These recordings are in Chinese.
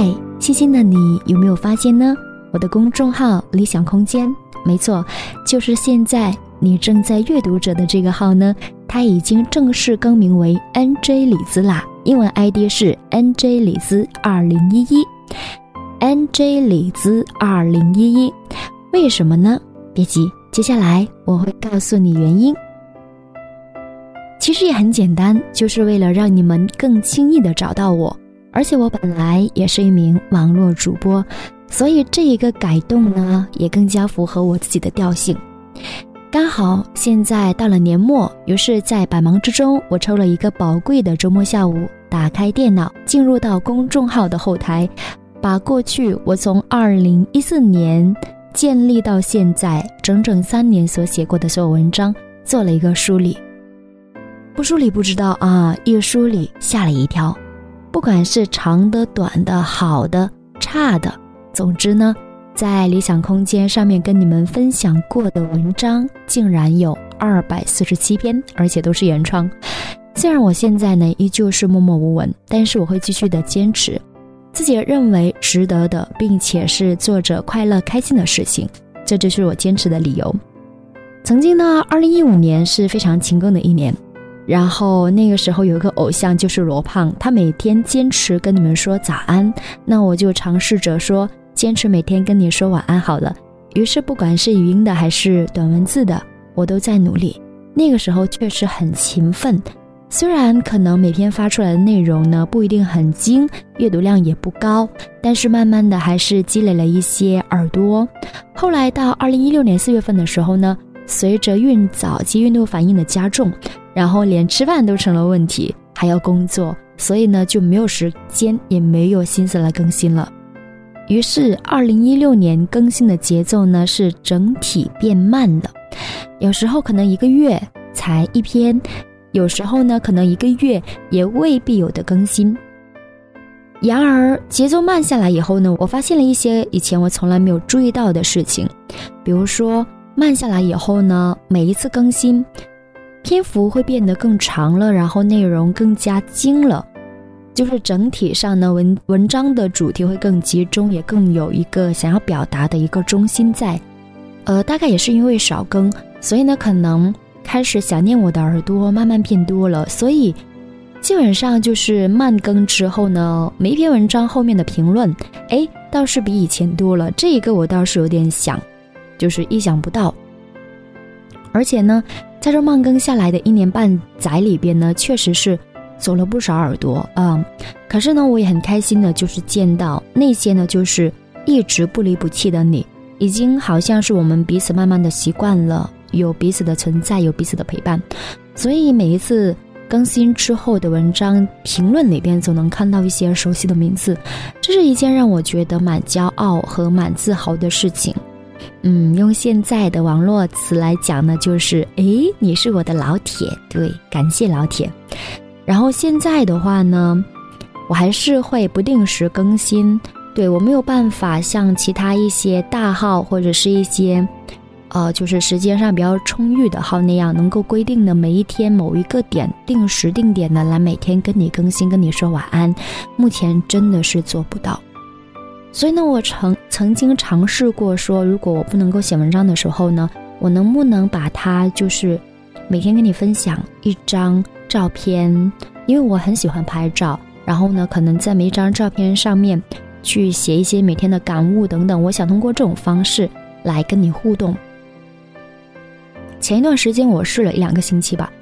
嗨，细心的你有没有发现呢？我的公众号“理想空间”，没错，就是现在你正在阅读者的这个号呢，它已经正式更名为 “NJ 李子”啦。英文 ID 是 “NJ 李子二零一一 ”，“NJ 李子二零一一”。为什么呢？别急，接下来我会告诉你原因。其实也很简单，就是为了让你们更轻易的找到我。而且我本来也是一名网络主播，所以这一个改动呢，也更加符合我自己的调性。刚好现在到了年末，于是，在百忙之中，我抽了一个宝贵的周末下午，打开电脑，进入到公众号的后台，把过去我从二零一四年建立到现在整整三年所写过的所有文章做了一个梳理。不梳理不知道啊，一梳理吓了一跳。不管是长的、短的、好的、差的，总之呢，在理想空间上面跟你们分享过的文章，竟然有二百四十七篇，而且都是原创。虽然我现在呢依旧是默默无闻，但是我会继续的坚持自己认为值得的，并且是做着快乐开心的事情，这就是我坚持的理由。曾经呢，二零一五年是非常勤更的一年。然后那个时候有一个偶像就是罗胖，他每天坚持跟你们说早安，那我就尝试着说坚持每天跟你说晚安好了。于是不管是语音的还是短文字的，我都在努力。那个时候确实很勤奋，虽然可能每天发出来的内容呢不一定很精，阅读量也不高，但是慢慢的还是积累了一些耳朵。后来到二零一六年四月份的时候呢，随着孕早期孕肚反应的加重。然后连吃饭都成了问题，还要工作，所以呢就没有时间，也没有心思来更新了。于是，二零一六年更新的节奏呢是整体变慢的，有时候可能一个月才一篇，有时候呢可能一个月也未必有的更新。然而，节奏慢下来以后呢，我发现了一些以前我从来没有注意到的事情，比如说慢下来以后呢，每一次更新。篇幅会变得更长了，然后内容更加精了，就是整体上呢文文章的主题会更集中，也更有一个想要表达的一个中心在。呃，大概也是因为少更，所以呢可能开始想念我的耳朵慢慢变多了，所以基本上就是慢更之后呢，每一篇文章后面的评论，哎，倒是比以前多了。这一个我倒是有点想，就是意想不到，而且呢。在这慢更下来的一年半载里边呢，确实是走了不少耳朵啊。可是呢，我也很开心的，就是见到那些呢，就是一直不离不弃的你，已经好像是我们彼此慢慢的习惯了，有彼此的存在，有彼此的陪伴。所以每一次更新之后的文章评论里边，总能看到一些熟悉的名字，这是一件让我觉得蛮骄傲和蛮自豪的事情。嗯，用现在的网络词来讲呢，就是诶，你是我的老铁，对，感谢老铁。然后现在的话呢，我还是会不定时更新，对我没有办法像其他一些大号或者是一些，呃，就是时间上比较充裕的号那样，能够规定的每一天某一个点定时定点的来每天跟你更新，跟你说晚安，目前真的是做不到。所以呢，我曾曾经尝试过说，如果我不能够写文章的时候呢，我能不能把它就是每天跟你分享一张照片？因为我很喜欢拍照，然后呢，可能在每一张照片上面去写一些每天的感悟等等。我想通过这种方式来跟你互动。前一段时间我试了一两个星期吧，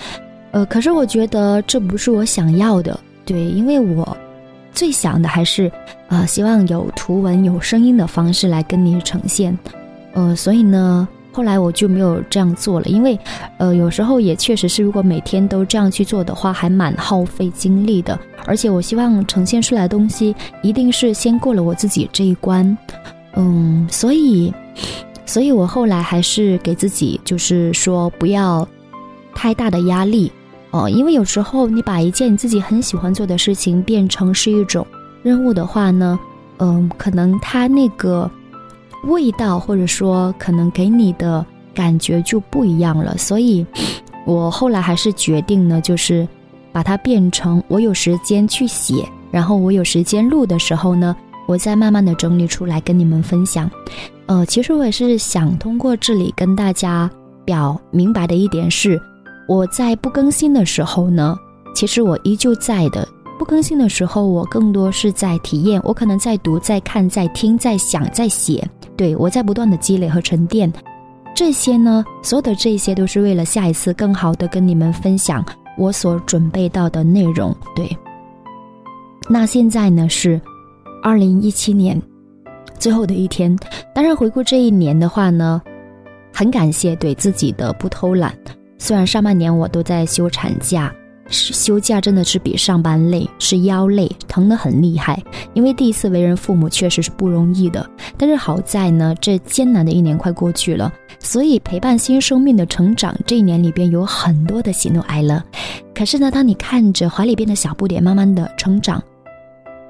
呃，可是我觉得这不是我想要的，对，因为我。最想的还是，呃，希望有图文、有声音的方式来跟你呈现，呃，所以呢，后来我就没有这样做了，因为，呃，有时候也确实是，如果每天都这样去做的话，还蛮耗费精力的。而且我希望呈现出来的东西，一定是先过了我自己这一关，嗯，所以，所以我后来还是给自己就是说，不要太大的压力。哦，因为有时候你把一件你自己很喜欢做的事情变成是一种任务的话呢，嗯，可能它那个味道或者说可能给你的感觉就不一样了。所以，我后来还是决定呢，就是把它变成我有时间去写，然后我有时间录的时候呢，我再慢慢的整理出来跟你们分享。呃，其实我也是想通过这里跟大家表明白的一点是，我在不更新的时候呢，其实我依旧在的。不更新的时候，我更多是在体验，我可能在读、在看、在听、在想、在写。对我在不断的积累和沉淀。这些呢，所有的这些都是为了下一次更好的跟你们分享我所准备到的内容。对，那现在呢是二零一七年最后的一天。当然，回顾这一年的话呢，很感谢对自己的不偷懒。虽然上半年我都在休产假。休假真的是比上班累，是腰累，疼得很厉害。因为第一次为人父母确实是不容易的，但是好在呢，这艰难的一年快过去了，所以陪伴新生命的成长，这一年里边有很多的喜怒哀乐。可是呢，当你看着怀里边的小不点慢慢的成长，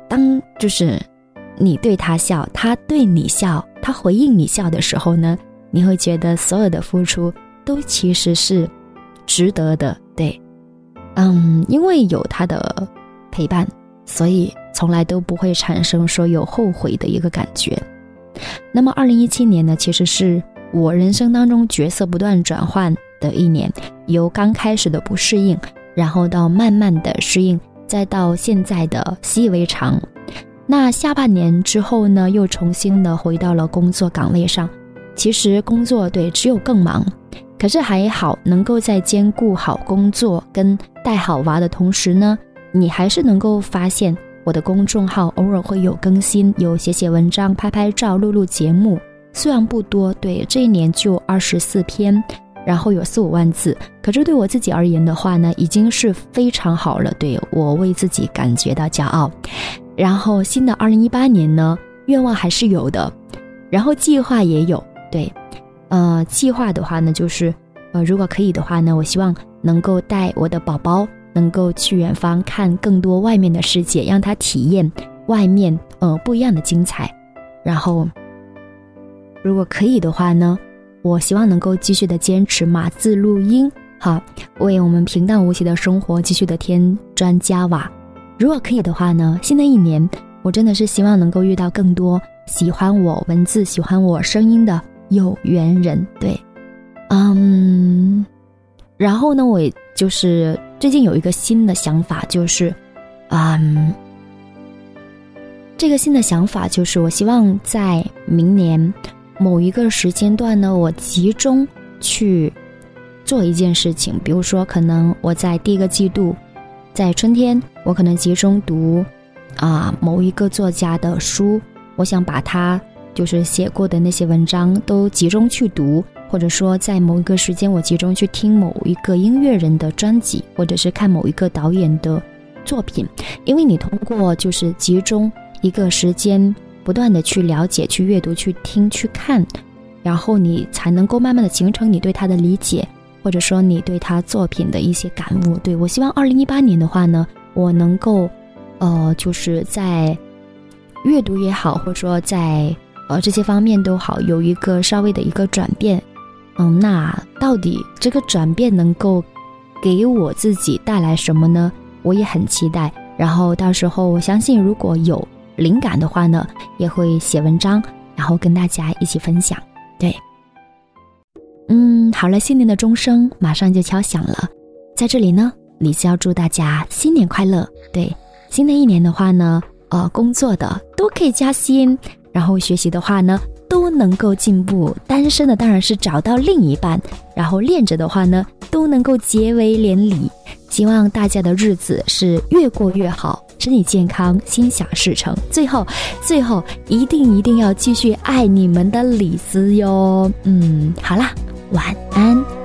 当就是你对他笑，他对你笑，他回应你笑的时候呢，你会觉得所有的付出都其实是值得的，对。嗯，因为有他的陪伴，所以从来都不会产生说有后悔的一个感觉。那么，二零一七年呢，其实是我人生当中角色不断转换的一年，由刚开始的不适应，然后到慢慢的适应，再到现在的习以为常。那下半年之后呢，又重新的回到了工作岗位上。其实工作对，只有更忙。可是还好，能够在兼顾好工作跟带好娃的同时呢，你还是能够发现我的公众号偶尔会有更新，有写写文章、拍拍照、录录节目，虽然不多，对这一年就二十四篇，然后有四五万字，可是对我自己而言的话呢，已经是非常好了，对我为自己感觉到骄傲。然后新的二零一八年呢，愿望还是有的，然后计划也有，对。呃，计划的话呢，就是，呃，如果可以的话呢，我希望能够带我的宝宝能够去远方看更多外面的世界，让他体验外面呃不一样的精彩。然后，如果可以的话呢，我希望能够继续的坚持码字录音，好，为我们平淡无奇的生活继续的添砖加瓦。如果可以的话呢，新的一年，我真的是希望能够遇到更多喜欢我文字、喜欢我声音的。有缘人，对，嗯，然后呢，我就是最近有一个新的想法，就是，嗯，这个新的想法就是，我希望在明年某一个时间段呢，我集中去做一件事情，比如说，可能我在第一个季度，在春天，我可能集中读啊某一个作家的书，我想把它。就是写过的那些文章都集中去读，或者说在某一个时间我集中去听某一个音乐人的专辑，或者是看某一个导演的作品。因为你通过就是集中一个时间，不断的去了解、去阅读、去听、去看，然后你才能够慢慢的形成你对他的理解，或者说你对他作品的一些感悟。对我希望二零一八年的话呢，我能够，呃，就是在阅读也好，或者说在呃，这些方面都好，有一个稍微的一个转变，嗯，那到底这个转变能够给我自己带来什么呢？我也很期待。然后到时候我相信，如果有灵感的话呢，也会写文章，然后跟大家一起分享。对，嗯，好了，新年的钟声马上就敲响了，在这里呢，李子要祝大家新年快乐。对，新的一年的话呢，呃，工作的都可以加薪。然后学习的话呢，都能够进步；单身的当然是找到另一半；然后恋着的话呢，都能够结为连理。希望大家的日子是越过越好，身体健康，心想事成。最后，最后一定一定要继续爱你们的李子哟。嗯，好啦，晚安。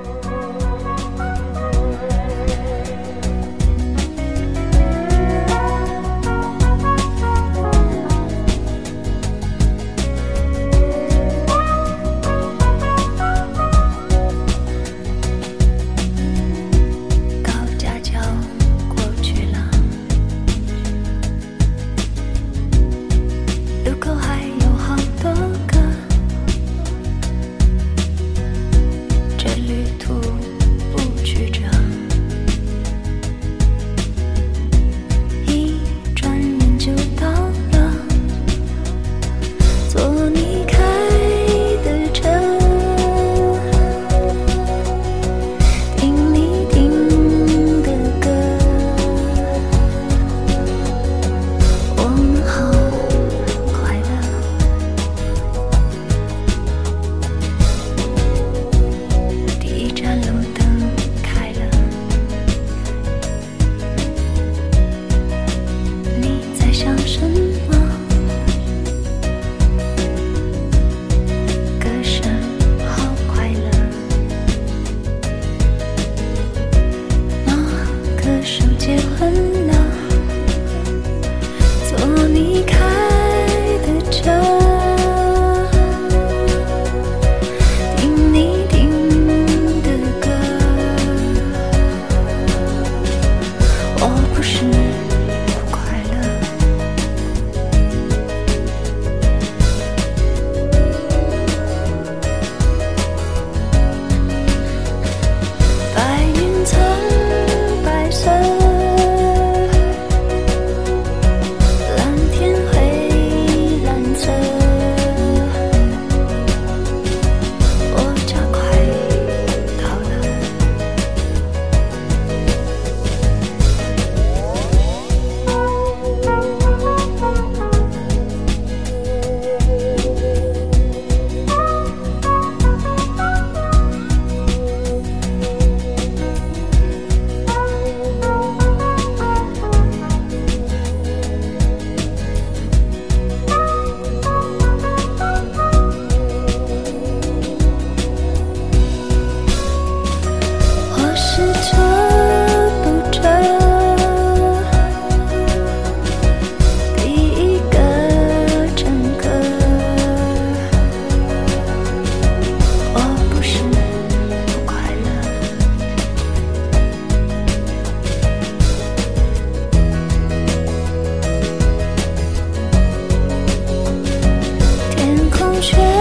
却